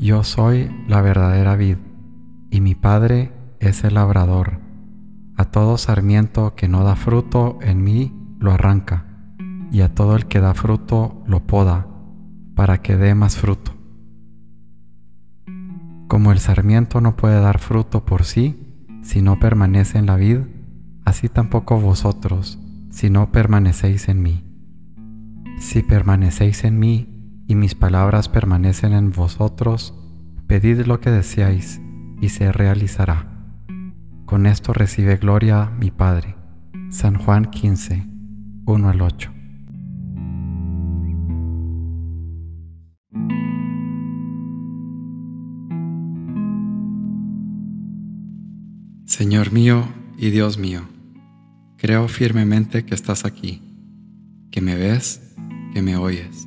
Yo soy la verdadera vid, y mi Padre es el labrador. A todo sarmiento que no da fruto en mí lo arranca, y a todo el que da fruto lo poda, para que dé más fruto. Como el sarmiento no puede dar fruto por sí si no permanece en la vid, así tampoco vosotros si no permanecéis en mí. Si permanecéis en mí y mis palabras permanecen en vosotros, pedid lo que deseáis y se realizará. Con esto recibe gloria mi Padre. San Juan 15, 1 al 8. Señor mío y Dios mío, creo firmemente que estás aquí, que me ves, que me oyes.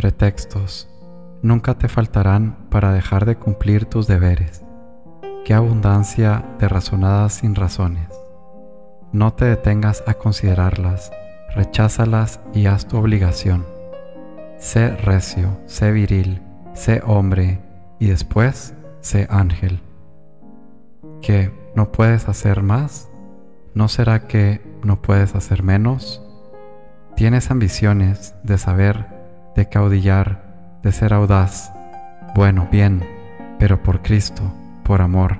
Pretextos nunca te faltarán para dejar de cumplir tus deberes. Qué abundancia de razonadas sin razones. No te detengas a considerarlas, recházalas y haz tu obligación. Sé recio, sé viril, sé hombre y después sé ángel. ¿Que no puedes hacer más? ¿No será que no puedes hacer menos? Tienes ambiciones de saber de caudillar, de ser audaz. Bueno, bien, pero por Cristo, por amor.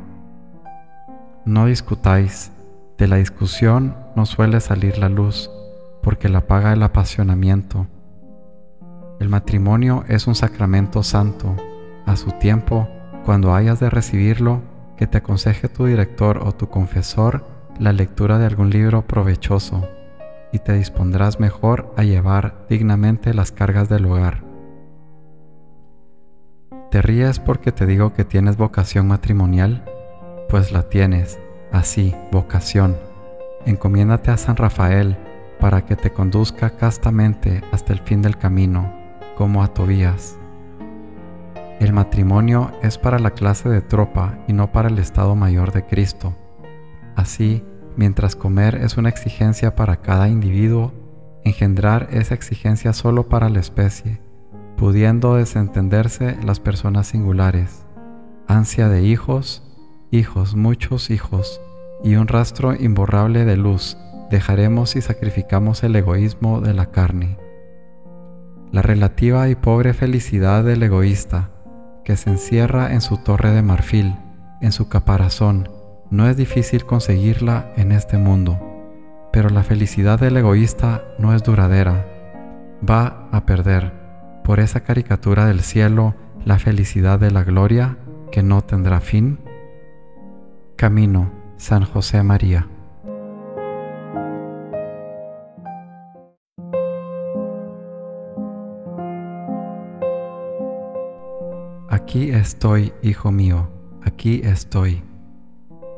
No discutáis, de la discusión no suele salir la luz, porque la paga el apasionamiento. El matrimonio es un sacramento santo. A su tiempo, cuando hayas de recibirlo, que te aconseje tu director o tu confesor la lectura de algún libro provechoso y te dispondrás mejor a llevar dignamente las cargas del hogar. ¿Te ríes porque te digo que tienes vocación matrimonial? Pues la tienes, así, vocación. Encomiéndate a San Rafael para que te conduzca castamente hasta el fin del camino, como a Tobías. El matrimonio es para la clase de tropa y no para el Estado Mayor de Cristo. Así, Mientras comer es una exigencia para cada individuo, engendrar esa exigencia solo para la especie, pudiendo desentenderse las personas singulares, ansia de hijos, hijos, muchos hijos, y un rastro imborrable de luz dejaremos si sacrificamos el egoísmo de la carne. La relativa y pobre felicidad del egoísta, que se encierra en su torre de marfil, en su caparazón, no es difícil conseguirla en este mundo, pero la felicidad del egoísta no es duradera. Va a perder, por esa caricatura del cielo, la felicidad de la gloria que no tendrá fin. Camino, San José María. Aquí estoy, hijo mío, aquí estoy.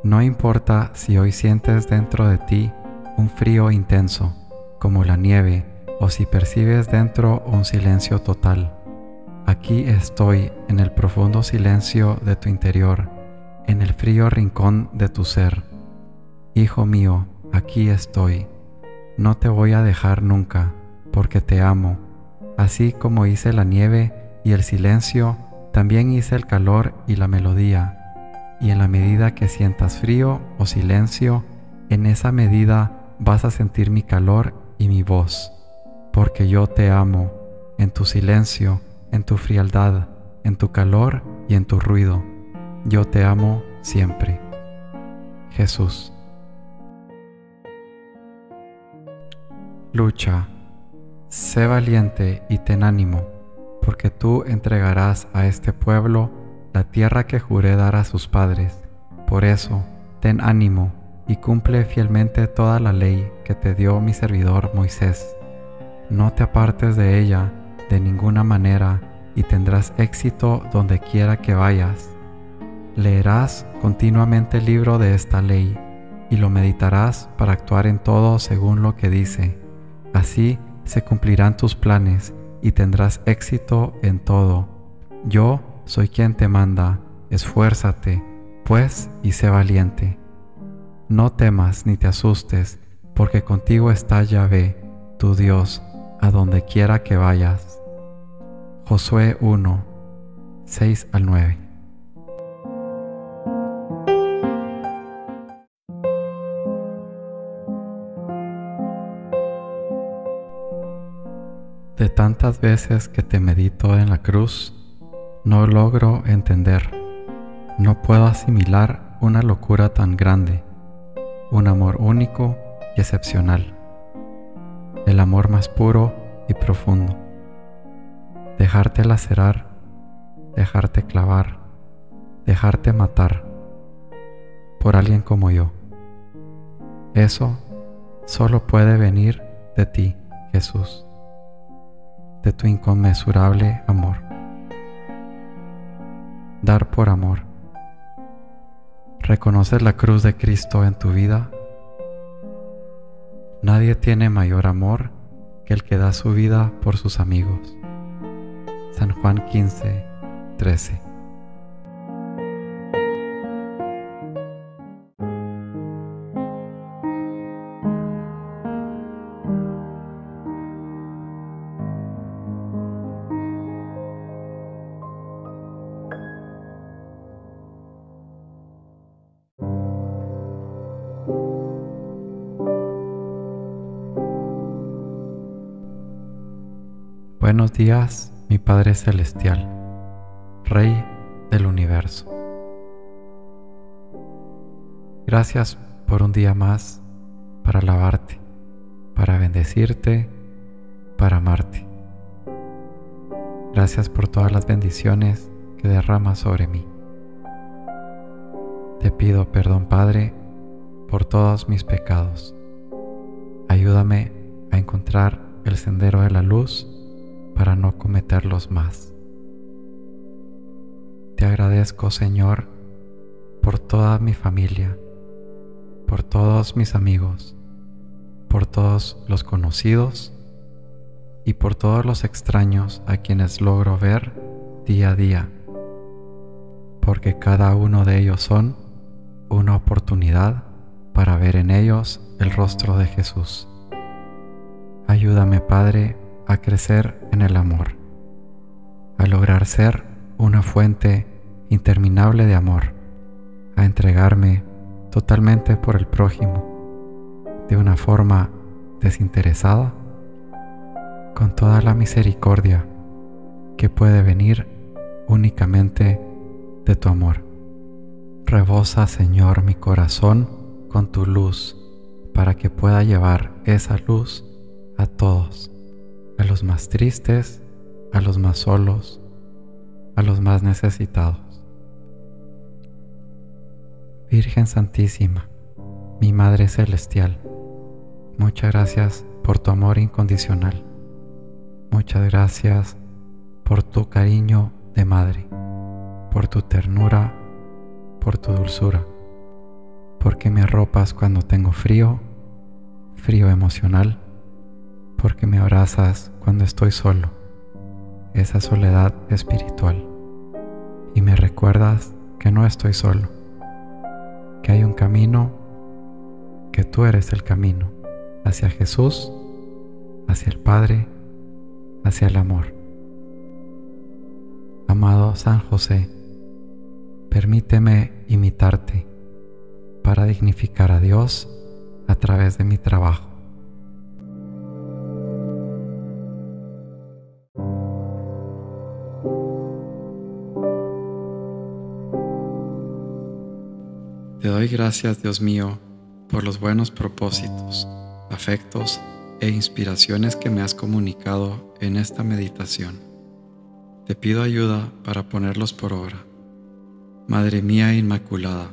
No importa si hoy sientes dentro de ti un frío intenso, como la nieve, o si percibes dentro un silencio total. Aquí estoy en el profundo silencio de tu interior, en el frío rincón de tu ser. Hijo mío, aquí estoy. No te voy a dejar nunca, porque te amo. Así como hice la nieve y el silencio, también hice el calor y la melodía y en la medida que sientas frío o silencio, en esa medida vas a sentir mi calor y mi voz, porque yo te amo, en tu silencio, en tu frialdad, en tu calor y en tu ruido. Yo te amo siempre. Jesús. Lucha, sé valiente y ten ánimo, porque tú entregarás a este pueblo la tierra que juré dar a sus padres. Por eso, ten ánimo y cumple fielmente toda la ley que te dio mi servidor Moisés. No te apartes de ella de ninguna manera y tendrás éxito donde quiera que vayas. Leerás continuamente el libro de esta ley y lo meditarás para actuar en todo según lo que dice. Así se cumplirán tus planes y tendrás éxito en todo. Yo soy quien te manda, esfuérzate, pues, y sé valiente. No temas ni te asustes, porque contigo está Yahvé, tu Dios, a donde quiera que vayas. Josué 1, 6 al 9. De tantas veces que te medito en la cruz, no logro entender, no puedo asimilar una locura tan grande, un amor único y excepcional, el amor más puro y profundo. Dejarte lacerar, dejarte clavar, dejarte matar por alguien como yo. Eso solo puede venir de ti, Jesús de tu inconmensurable amor. Dar por amor. ¿Reconoces la cruz de Cristo en tu vida? Nadie tiene mayor amor que el que da su vida por sus amigos. San Juan 15, 13. Buenos días, mi Padre Celestial, Rey del universo. Gracias por un día más para alabarte, para bendecirte, para amarte. Gracias por todas las bendiciones que derramas sobre mí. Te pido perdón, Padre, por todos mis pecados. Ayúdame a encontrar el sendero de la luz para no cometerlos más. Te agradezco, Señor, por toda mi familia, por todos mis amigos, por todos los conocidos y por todos los extraños a quienes logro ver día a día, porque cada uno de ellos son una oportunidad para ver en ellos el rostro de Jesús. Ayúdame, Padre, a crecer en el amor, a lograr ser una fuente interminable de amor, a entregarme totalmente por el prójimo, de una forma desinteresada, con toda la misericordia que puede venir únicamente de tu amor. Rebosa, Señor, mi corazón con tu luz, para que pueda llevar esa luz a todos a los más tristes, a los más solos, a los más necesitados. Virgen Santísima, mi Madre Celestial, muchas gracias por tu amor incondicional. Muchas gracias por tu cariño de madre, por tu ternura, por tu dulzura, porque me arropas cuando tengo frío, frío emocional. Porque me abrazas cuando estoy solo, esa soledad espiritual, y me recuerdas que no estoy solo, que hay un camino, que tú eres el camino hacia Jesús, hacia el Padre, hacia el amor. Amado San José, permíteme imitarte para dignificar a Dios a través de mi trabajo. Te doy gracias, Dios mío, por los buenos propósitos, afectos e inspiraciones que me has comunicado en esta meditación. Te pido ayuda para ponerlos por obra. Madre mía Inmaculada,